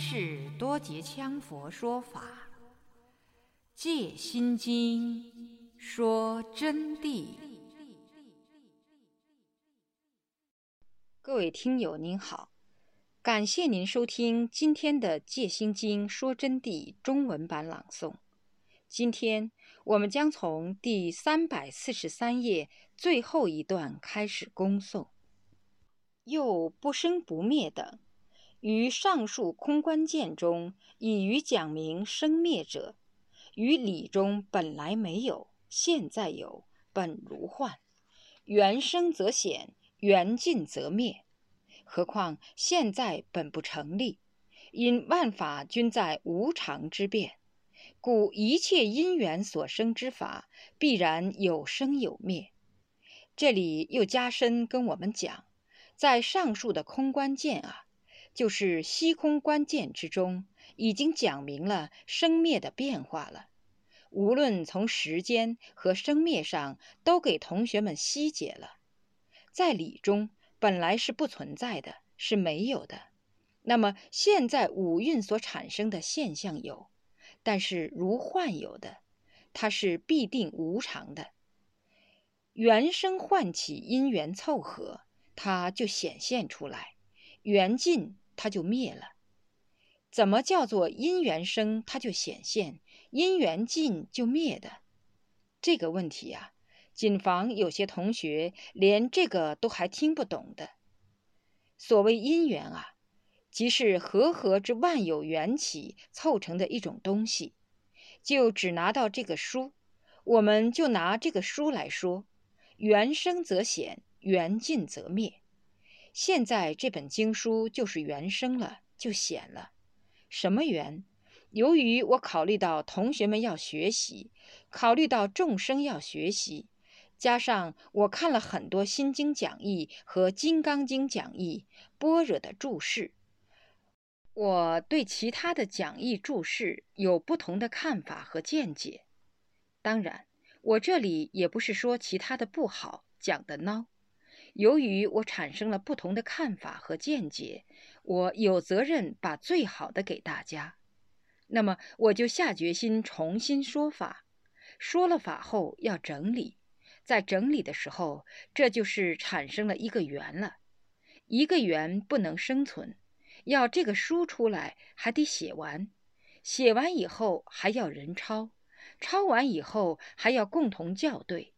是多杰羌佛说法，《戒心经》说真谛。各位听友您好，感谢您收听今天的《戒心经》说真谛中文版朗诵。今天我们将从第三百四十三页最后一段开始恭诵。又不生不灭等，于上述空观见中，已于讲明生灭者，于理中本来没有，现在有，本如幻。缘生则显，缘尽则灭。何况现在本不成立，因万法均在无常之变。故一切因缘所生之法，必然有生有灭。这里又加深跟我们讲，在上述的空观见啊，就是虚空观见之中，已经讲明了生灭的变化了。无论从时间和生灭上，都给同学们析解了。在理中本来是不存在的，是没有的。那么现在五蕴所产生的现象有。但是如幻有的，它是必定无常的。缘生唤起，因缘凑合，它就显现出来；缘尽，它就灭了。怎么叫做因缘生，它就显现；因缘尽就灭的？这个问题呀，谨防有些同学连这个都还听不懂的。所谓因缘啊。即是和合之万有缘起凑成的一种东西，就只拿到这个书，我们就拿这个书来说：缘生则显，缘尽则灭。现在这本经书就是原生了，就显了。什么缘？由于我考虑到同学们要学习，考虑到众生要学习，加上我看了很多心经讲义和金刚经讲义、般若的注释。我对其他的讲义注释有不同的看法和见解，当然，我这里也不是说其他的不好，讲的孬。由于我产生了不同的看法和见解，我有责任把最好的给大家。那么，我就下决心重新说法。说了法后要整理，在整理的时候，这就是产生了一个圆了。一个圆不能生存。要这个书出来，还得写完，写完以后还要人抄，抄完以后还要共同校对，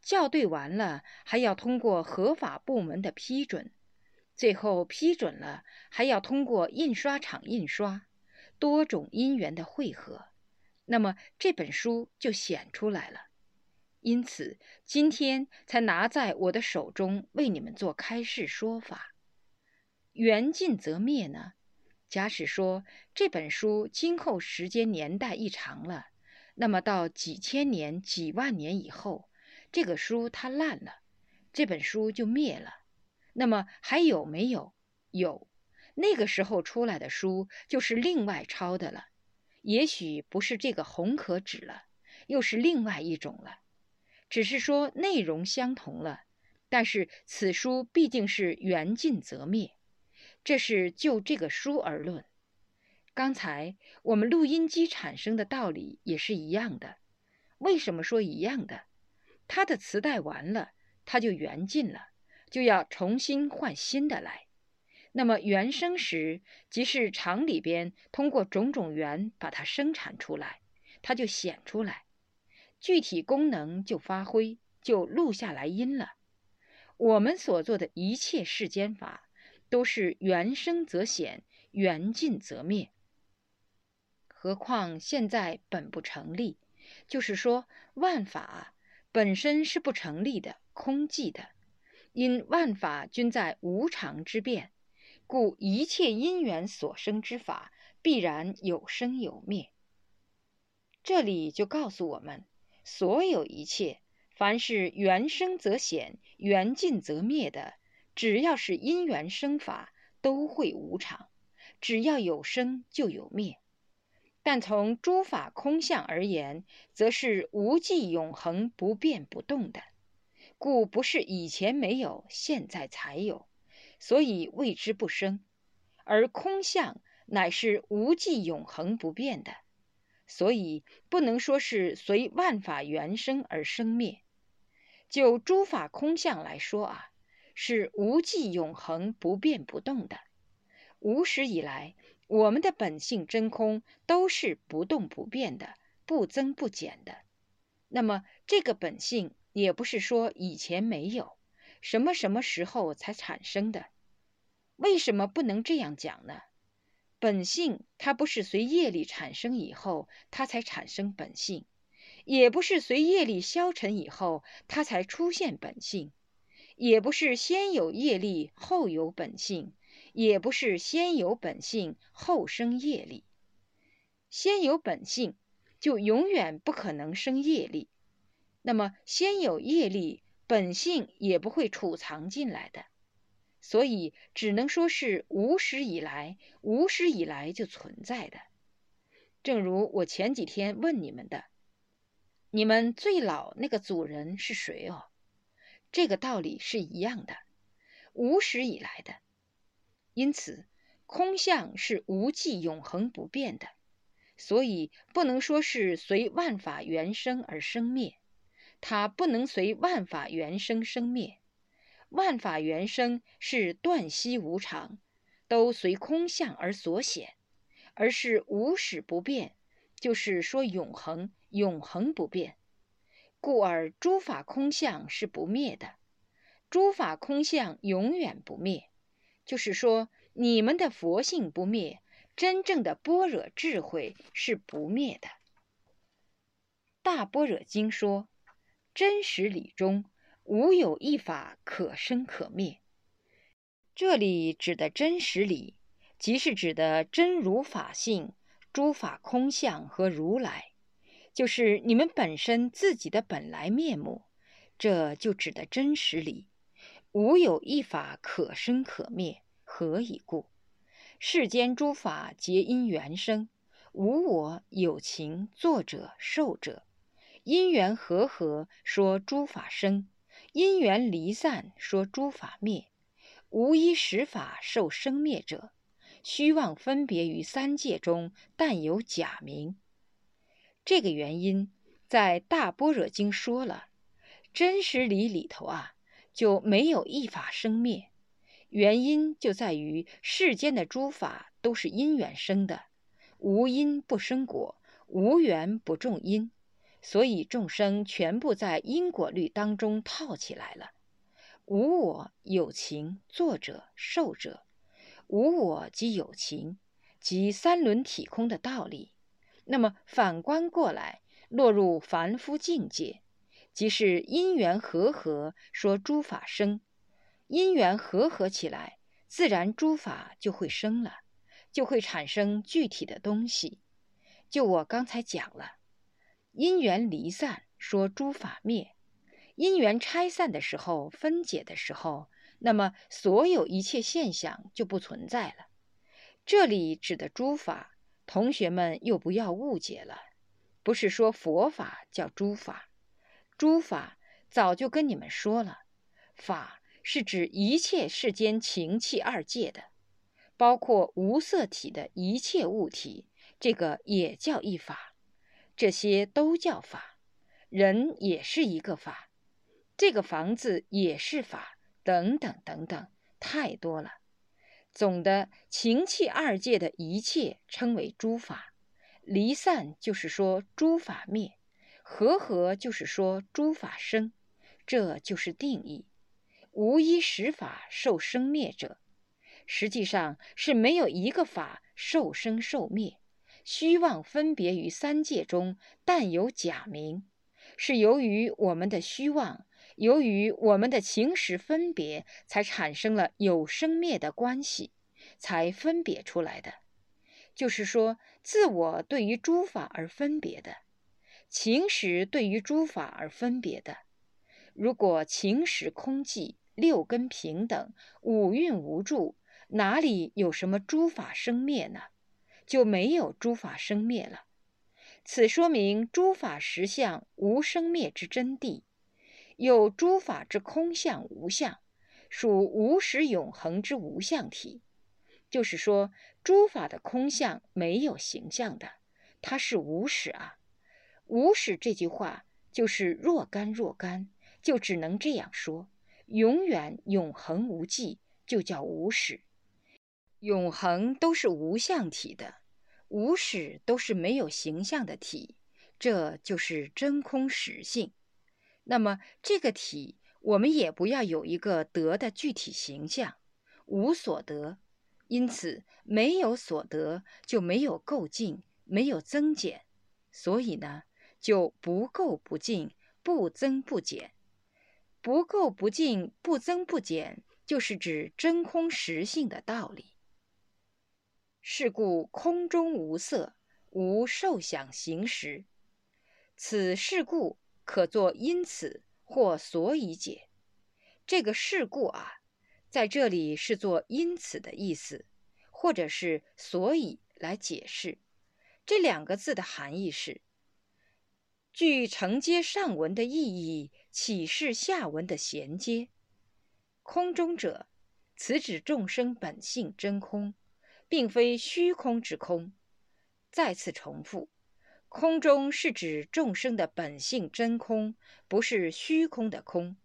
校对完了还要通过合法部门的批准，最后批准了还要通过印刷厂印刷，多种因缘的汇合，那么这本书就显出来了。因此今天才拿在我的手中为你们做开示说法。缘尽则灭呢？假使说这本书今后时间年代一长了，那么到几千年、几万年以后，这个书它烂了，这本书就灭了。那么还有没有？有，那个时候出来的书就是另外抄的了，也许不是这个红壳纸了，又是另外一种了。只是说内容相同了，但是此书毕竟是缘尽则灭。这是就这个书而论。刚才我们录音机产生的道理也是一样的。为什么说一样的？它的磁带完了，它就缘尽了，就要重新换新的来。那么原生时，即是厂里边通过种种缘把它生产出来，它就显出来，具体功能就发挥，就录下来音了。我们所做的一切世间法。都是缘生则显，缘尽则灭。何况现在本不成立，就是说万法本身是不成立的、空寂的。因万法均在无常之变，故一切因缘所生之法，必然有生有灭。这里就告诉我们，所有一切，凡是缘生则显，缘尽则灭的。只要是因缘生法，都会无常；只要有生，就有灭。但从诸法空相而言，则是无际永恒、不变不动的，故不是以前没有，现在才有，所以谓之不生。而空相乃是无际永恒不变的，所以不能说是随万法缘生而生灭。就诸法空相来说啊，是无际永恒不变不动的。无始以来，我们的本性真空都是不动不变的，不增不减的。那么这个本性也不是说以前没有，什么什么时候才产生的？为什么不能这样讲呢？本性它不是随业力产生以后，它才产生本性，也不是随业力消沉以后，它才出现本性，也不是先有业力后有本性。也不是先有本性后生业力，先有本性就永远不可能生业力。那么先有业力，本性也不会储藏进来的，所以只能说是无始以来，无始以来就存在的。正如我前几天问你们的，你们最老那个祖人是谁哦？这个道理是一样的，无始以来的。因此，空相是无际、永恒不变的，所以不能说是随万法缘生而生灭。它不能随万法缘生生灭，万法缘生是断息无常，都随空相而所显，而是无始不变，就是说永恒、永恒不变。故而诸法空相是不灭的，诸法空相永远不灭。就是说，你们的佛性不灭，真正的般若智慧是不灭的。大般若经说，真实理中无有一法可生可灭。这里指的真实理，即是指的真如法性、诸法空相和如来，就是你们本身自己的本来面目。这就指的真实理。无有一法可生可灭，何以故？世间诸法皆因缘生，无我有情作者受者。因缘和合，说诸法生；因缘离散，说诸法灭。无一实法受生灭者，虚妄分别于三界中，但有假名。这个原因，在大般若经说了，真实理里头啊。就没有一法生灭，原因就在于世间的诸法都是因缘生的，无因不生果，无缘不种因，所以众生全部在因果律当中套起来了。无我有情作者受者，无我即有情，即三轮体空的道理。那么反观过来，落入凡夫境界。即是因缘和合，说诸法生，因缘和合起来，自然诸法就会生了，就会产生具体的东西。就我刚才讲了，因缘离散，说诸法灭；因缘拆散的时候，分解的时候，那么所有一切现象就不存在了。这里指的诸法，同学们又不要误解了，不是说佛法叫诸法。诸法早就跟你们说了，法是指一切世间情气二界的，包括无色体的一切物体，这个也叫一法，这些都叫法。人也是一个法，这个房子也是法，等等等等，太多了。总的情气二界的一切称为诸法，离散就是说诸法灭。和合就是说诸法生，这就是定义。无一实法受生灭者，实际上是没有一个法受生受灭。虚妄分别于三界中，但有假名，是由于我们的虚妄，由于我们的情识分别，才产生了有生灭的关系，才分别出来的。就是说，自我对于诸法而分别的。情识对于诸法而分别的，如果情识空寂，六根平等，五蕴无助，哪里有什么诸法生灭呢？就没有诸法生灭了。此说明诸法实相无生灭之真谛，有诸法之空相无相，属无始永恒之无相体。就是说，诸法的空相没有形象的，它是无始啊。无始这句话就是若干若干，就只能这样说。永远永恒无际，就叫无始。永恒都是无相体的，无始都是没有形象的体，这就是真空实性。那么这个体，我们也不要有一个得的具体形象，无所得。因此，没有所得，就没有构进，没有增减，所以呢，就不垢不净，不增不减。不垢不净，不增不减，就是指真空实性的道理。是故空中无色，无受想行识。此事故可作因此或所以解。这个事故啊。在这里是做因此的意思，或者是所以来解释这两个字的含义是：据承接上文的意义，启示下文的衔接。空中者，此指众生本性真空，并非虚空之空。再次重复，空中是指众生的本性真空，不是虚空的空。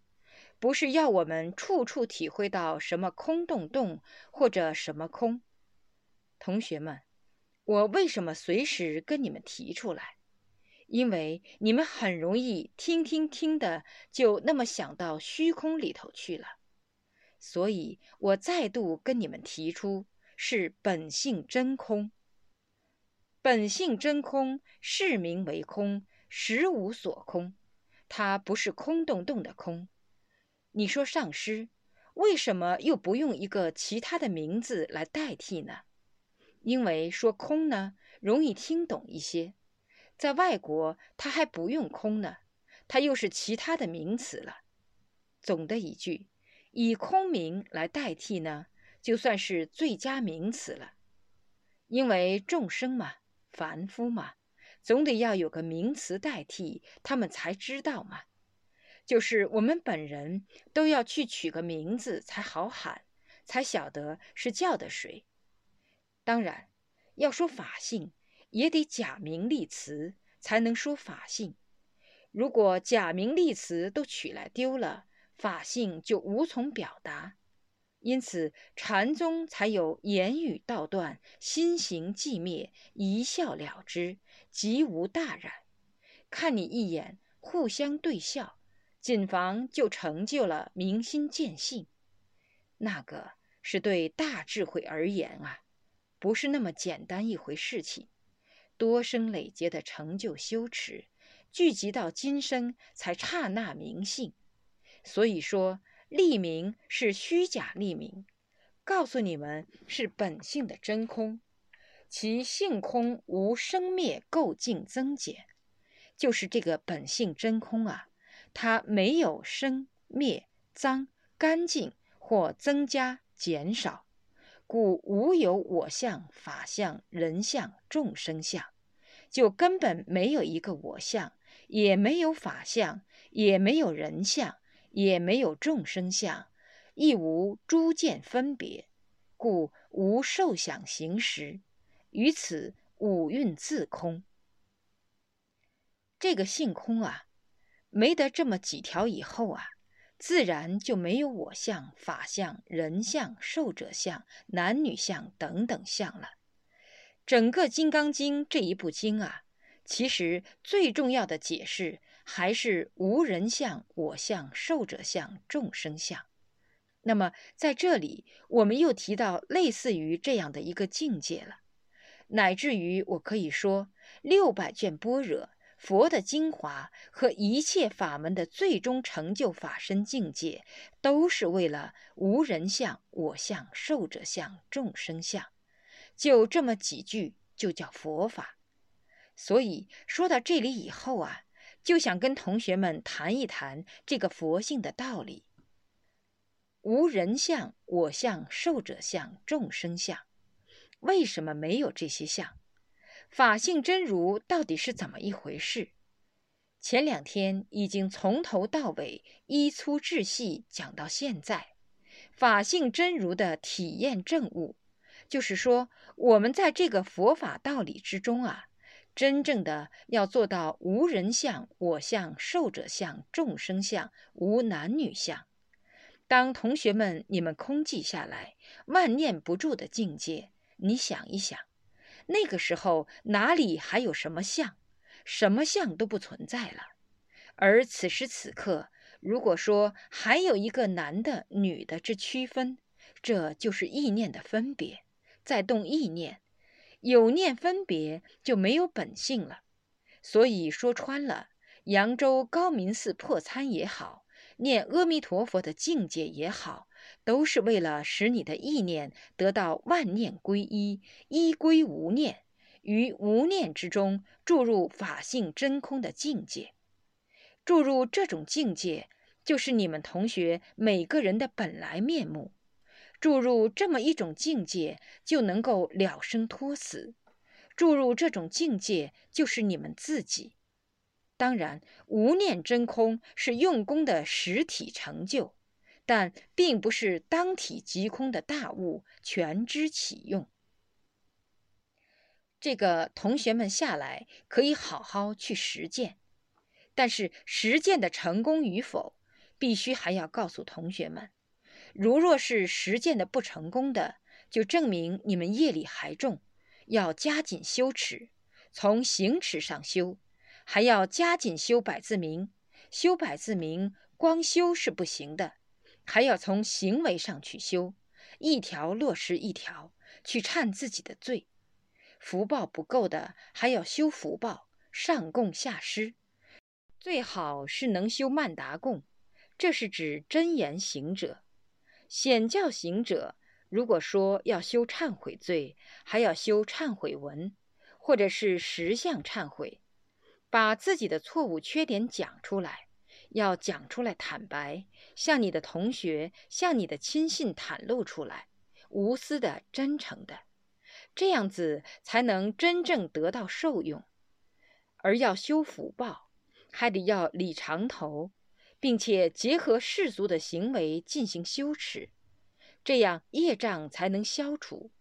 不是要我们处处体会到什么空洞洞或者什么空，同学们，我为什么随时跟你们提出来？因为你们很容易听听听的就那么想到虚空里头去了，所以我再度跟你们提出是本性真空。本性真空，是名为空，实无所空，它不是空洞洞的空。你说上师为什么又不用一个其他的名字来代替呢？因为说空呢容易听懂一些，在外国他还不用空呢，它又是其他的名词了。总的一句，以空名来代替呢，就算是最佳名词了。因为众生嘛，凡夫嘛，总得要有个名词代替，他们才知道嘛。就是我们本人都要去取个名字才好喊，才晓得是叫的谁。当然，要说法性，也得假名立词才能说法性。如果假名立词都取来丢了，法性就无从表达。因此，禅宗才有言语道断，心行寂灭，一笑了之，即无大染。看你一眼，互相对笑。谨防就成就了明心见性，那个是对大智慧而言啊，不是那么简单一回事情。多生累劫的成就修持，聚集到今生才刹那明性。所以说立名是虚假立名，告诉你们是本性的真空，其性空无生灭垢净增减，就是这个本性真空啊。它没有生灭、脏、干净或增加、减少，故无有我相、法相、人相、众生相，就根本没有一个我相，也没有法相，也没有人相，也没有众生相，亦无诸见分别，故无受想行识，于此五蕴自空。这个性空啊。没得这么几条以后啊，自然就没有我相、法相、人相、寿者相、男女相等等相了。整个《金刚经》这一部经啊，其实最重要的解释还是无人相、我相、寿者相、众生相。那么在这里，我们又提到类似于这样的一个境界了，乃至于我可以说六百卷般若。佛的精华和一切法门的最终成就法身境界，都是为了无人相、我相、寿者相、众生相，就这么几句就叫佛法。所以说到这里以后啊，就想跟同学们谈一谈这个佛性的道理：无人相、我相、寿者相、众生相，为什么没有这些相？法性真如到底是怎么一回事？前两天已经从头到尾依粗至细讲到现在，法性真如的体验证悟，就是说，我们在这个佛法道理之中啊，真正的要做到无人相、我相、寿者相、众生相、无男女相。当同学们你们空寂下来、万念不住的境界，你想一想，那个时候哪里还有什么相？什么相都不存在了。而此时此刻，如果说还有一个男的、女的之区分，这就是意念的分别，在动意念，有念分别就没有本性了。所以说穿了，扬州高明寺破参也好，念阿弥陀佛的境界也好，都是为了使你的意念得到万念归一，一归无念，于无念之中注入法性真空的境界。注入这种境界，就是你们同学每个人的本来面目。注入这么一种境界，就能够了生脱死。注入这种境界，就是你们自己。当然，无念真空是用功的实体成就，但并不是当体即空的大悟全知启用。这个同学们下来可以好好去实践。但是实践的成功与否，必须还要告诉同学们。如若是实践的不成功的，就证明你们业力还重，要加紧修持，从行持上修，还要加紧修百字明。修百字明光修是不行的，还要从行为上去修，一条落实一条，去忏自己的罪。福报不够的，还要修福报，上供下施。最好是能修曼达供，这是指真言行者。显教行者，如果说要修忏悔罪，还要修忏悔文，或者是实相忏悔，把自己的错误缺点讲出来，要讲出来坦白，向你的同学、向你的亲信袒露出来，无私的、真诚的，这样子才能真正得到受用。而要修福报。还得要理长头，并且结合世俗的行为进行修持，这样业障才能消除。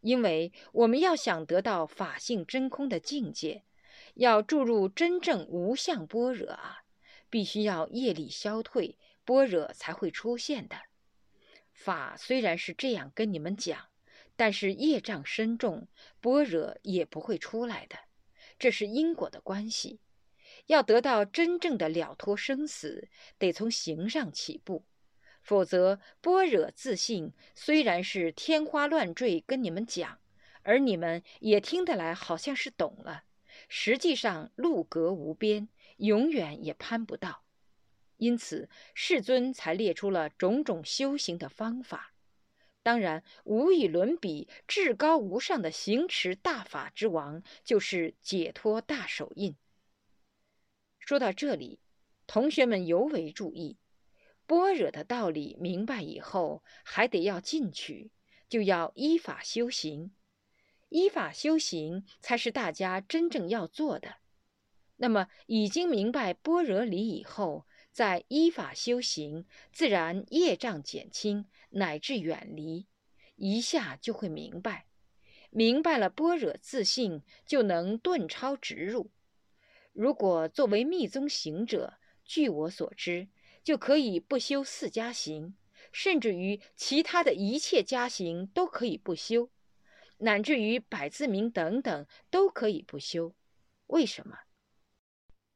因为我们要想得到法性真空的境界，要注入真正无相般若啊，必须要业力消退，般若才会出现的。法虽然是这样跟你们讲，但是业障深重，般若也不会出来的，这是因果的关系。要得到真正的了脱生死，得从行上起步，否则般若自信虽然是天花乱坠跟你们讲，而你们也听得来，好像是懂了，实际上路隔无边，永远也攀不到。因此世尊才列出了种种修行的方法，当然无与伦比、至高无上的行持大法之王，就是解脱大手印。说到这里，同学们尤为注意，般若的道理明白以后，还得要进取，就要依法修行。依法修行才是大家真正要做的。那么，已经明白般若理以后，再依法修行，自然业障减轻，乃至远离，一下就会明白。明白了般若自信，就能顿超直入。如果作为密宗行者，据我所知，就可以不修四加行，甚至于其他的一切加行都可以不修，乃至于百字明等等都可以不修。为什么？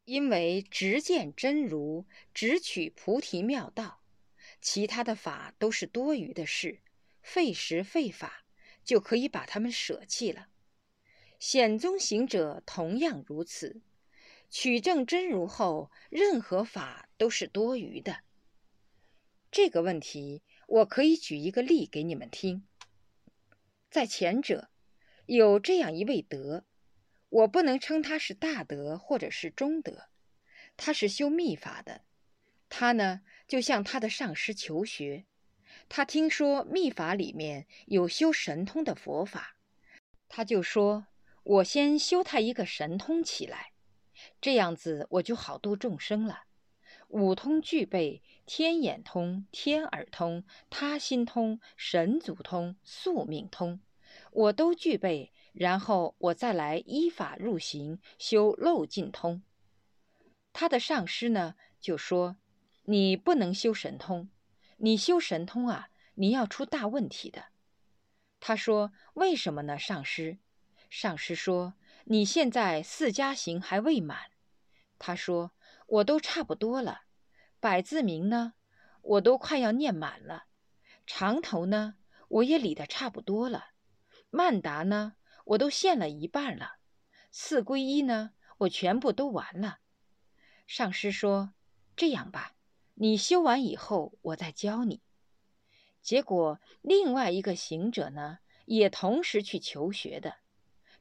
因为直见真如，直取菩提妙道，其他的法都是多余的事，费时费法，就可以把它们舍弃了。显宗行者同样如此。取证真如后，任何法都是多余的。这个问题，我可以举一个例给你们听。在前者，有这样一位德，我不能称他是大德或者是中德，他是修密法的。他呢，就向他的上师求学。他听说密法里面有修神通的佛法，他就说：“我先修他一个神通起来。”这样子我就好度众生了。五通具备：天眼通、天耳通、他心通、神足通、宿命通，我都具备，然后我再来依法入行，修漏尽通。他的上师呢就说：“你不能修神通，你修神通啊，你要出大问题的。”他说：“为什么呢，上师？”上师说：“你现在四加行还未满。”他说：“我都差不多了，百字明呢，我都快要念满了，长头呢，我也理得差不多了，曼达呢，我都献了一半了，四皈依呢，我全部都完了。”上师说：“这样吧，你修完以后，我再教你。”结果，另外一个行者呢，也同时去求学的。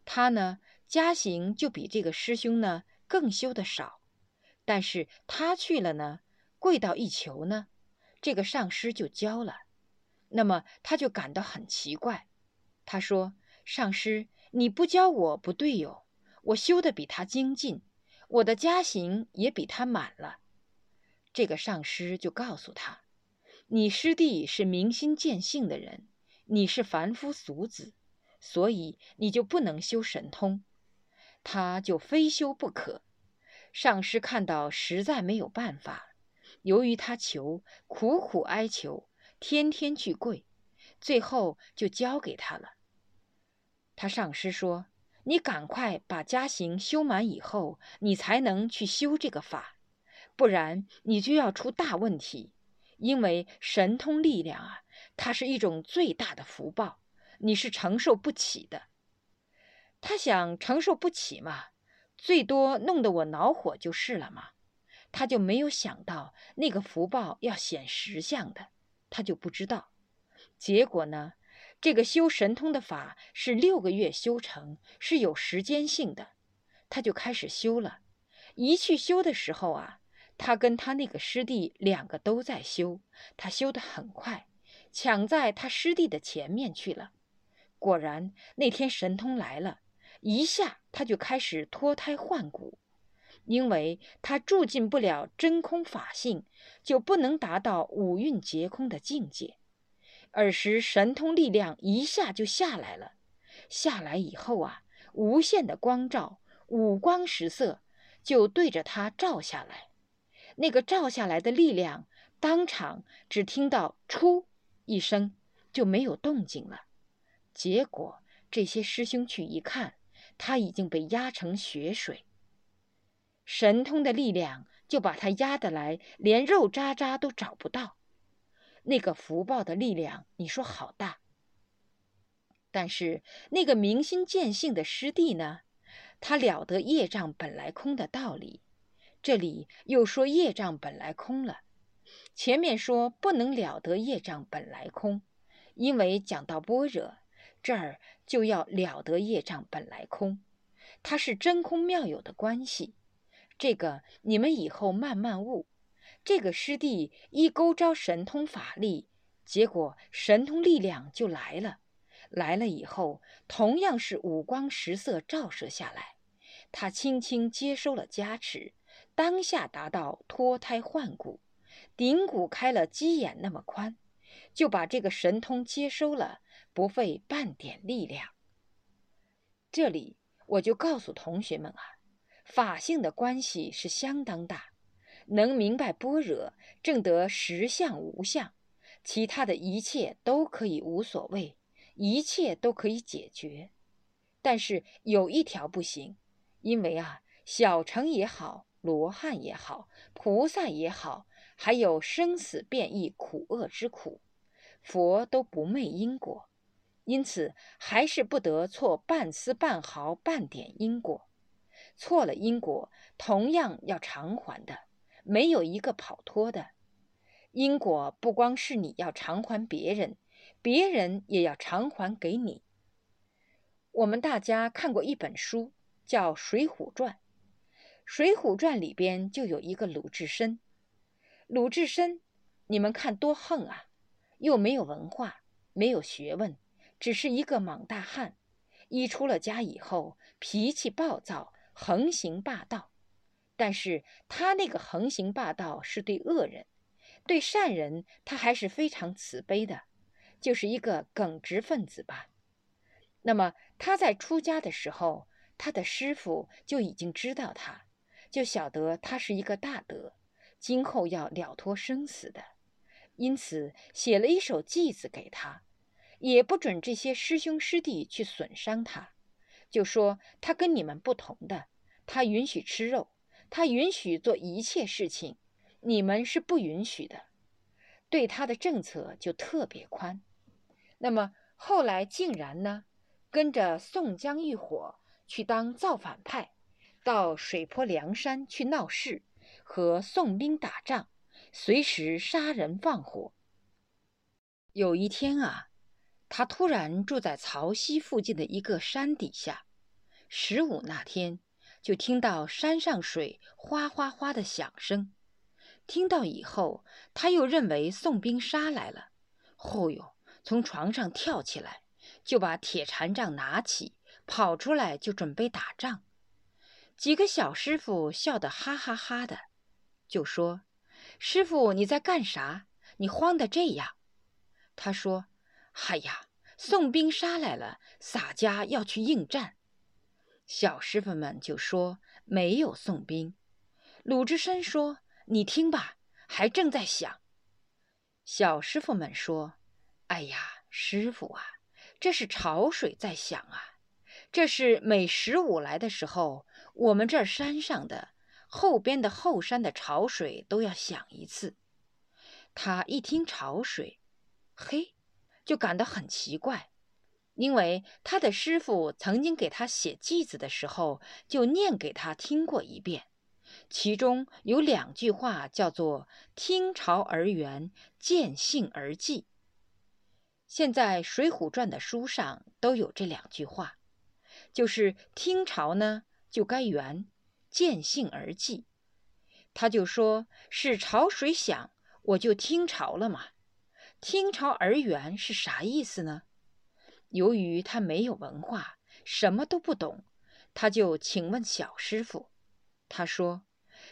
他呢，家行就比这个师兄呢更修的少，但是他去了呢，跪到一求呢，这个上师就教了。那么他就感到很奇怪，他说：“上师，你不教我不对哟，我修的比他精进，我的家行也比他满了。”这个上师就告诉他。你师弟是明心见性的人，你是凡夫俗子，所以你就不能修神通，他就非修不可。上师看到实在没有办法，由于他求，苦苦哀求，天天去跪，最后就交给他了。他上师说：“你赶快把家行修满以后，你才能去修这个法，不然你就要出大问题。”因为神通力量啊，它是一种最大的福报，你是承受不起的。他想承受不起嘛，最多弄得我恼火就是了嘛。他就没有想到那个福报要显实相的，他就不知道。结果呢，这个修神通的法是六个月修成，是有时间性的，他就开始修了。一去修的时候啊。他跟他那个师弟两个都在修，他修得很快，抢在他师弟的前面去了。果然那天神通来了，一下他就开始脱胎换骨，因为他住进不了真空法性，就不能达到五蕴皆空的境界。尔时神通力量一下就下来了，下来以后啊，无限的光照，五光十色就对着他照下来。那个照下来的力量，当场只听到“出”一声，就没有动静了。结果这些师兄去一看，他已经被压成血水。神通的力量就把他压得来，连肉渣渣都找不到。那个福报的力量，你说好大。但是那个明心见性的师弟呢，他了得业障本来空的道理。这里又说业障本来空了，前面说不能了得业障本来空，因为讲到般若，这儿就要了得业障本来空，它是真空妙有的关系。这个你们以后慢慢悟。这个师弟一勾招神通法力，结果神通力量就来了，来了以后同样是五光十色照射下来，他轻轻接收了加持。当下达到脱胎换骨，顶骨开了鸡眼那么宽，就把这个神通接收了，不费半点力量。这里我就告诉同学们啊，法性的关系是相当大，能明白般若，正得实相无相，其他的一切都可以无所谓，一切都可以解决。但是有一条不行，因为啊，小乘也好。罗汉也好，菩萨也好，还有生死变异苦厄之苦，佛都不昧因果，因此还是不得错半丝半毫半点因果。错了因果，同样要偿还的，没有一个跑脱的。因果不光是你要偿还别人，别人也要偿还给你。我们大家看过一本书，叫《水浒传》。《水浒传》里边就有一个鲁智深，鲁智深，你们看多横啊！又没有文化，没有学问，只是一个莽大汉。一出了家以后，脾气暴躁，横行霸道。但是他那个横行霸道是对恶人，对善人他还是非常慈悲的，就是一个耿直分子吧。那么他在出家的时候，他的师傅就已经知道他，就晓得他是一个大德，今后要了脱生死的，因此写了一首偈子给他，也不准这些师兄师弟去损伤他，就说他跟你们不同的，他允许吃肉，他允许做一切事情，你们是不允许的，对他的政策就特别宽。那么后来竟然呢？跟着宋江一伙去当造反派，到水泊梁山去闹事，和宋兵打仗，随时杀人放火。有一天啊，他突然住在曹溪附近的一个山底下。十五那天，就听到山上水哗哗哗的响声。听到以后，他又认为宋兵杀来了，后哟，从床上跳起来。就把铁禅杖拿起，跑出来就准备打仗。几个小师傅笑得哈哈哈的，就说：“师傅你在干啥？你慌得这样？”他说：“哎呀，宋兵杀来了，洒家要去应战。”小师傅们就说：“没有宋兵。”鲁智深说：“你听吧，还正在响。”小师傅们说：“哎呀，师傅啊！”这是潮水在响啊！这是每十五来的时候，我们这山上的后边的后山的潮水都要响一次。他一听潮水，嘿，就感到很奇怪，因为他的师傅曾经给他写偈子的时候，就念给他听过一遍，其中有两句话叫做“听潮而圆，见性而寂”。现在《水浒传》的书上都有这两句话，就是听潮呢就该圆，见性而寂。他就说是潮水响，我就听潮了嘛。听潮而圆是啥意思呢？由于他没有文化，什么都不懂，他就请问小师傅。他说：“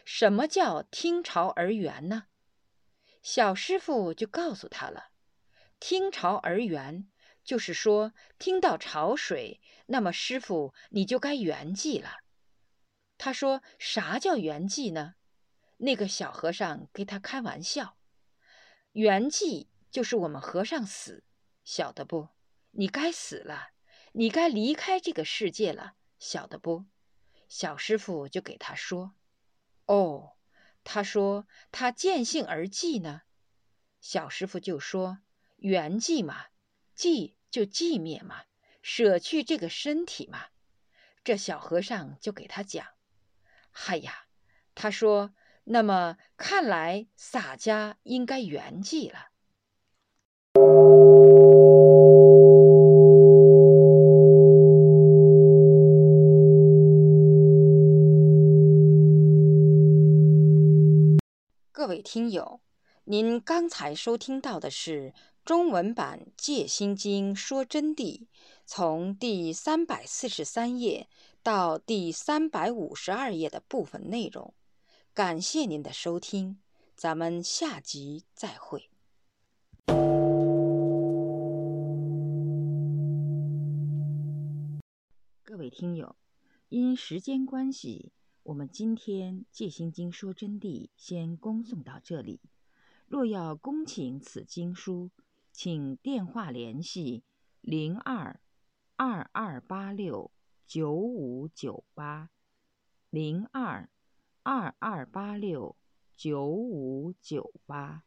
什么叫听潮而圆呢？”小师傅就告诉他了。听潮而圆，就是说听到潮水，那么师傅你就该圆寂了。他说：“啥叫圆寂呢？”那个小和尚给他开玩笑：“圆寂就是我们和尚死，晓得不？你该死了，你该离开这个世界了，晓得不？”小师傅就给他说：“哦。”他说：“他见性而寂呢。”小师傅就说。圆寂嘛，寂就寂灭嘛，舍去这个身体嘛。这小和尚就给他讲：“嗨呀，他说，那么看来洒家应该圆寂了。”听友，您刚才收听到的是。中文版《戒心经说真谛》，从第三百四十三页到第三百五十二页的部分内容。感谢您的收听，咱们下集再会。各位听友，因时间关系，我们今天《戒心经说真谛》先恭送到这里。若要恭请此经书，请电话联系零二二二八六九五九八零二二二八六九五九八。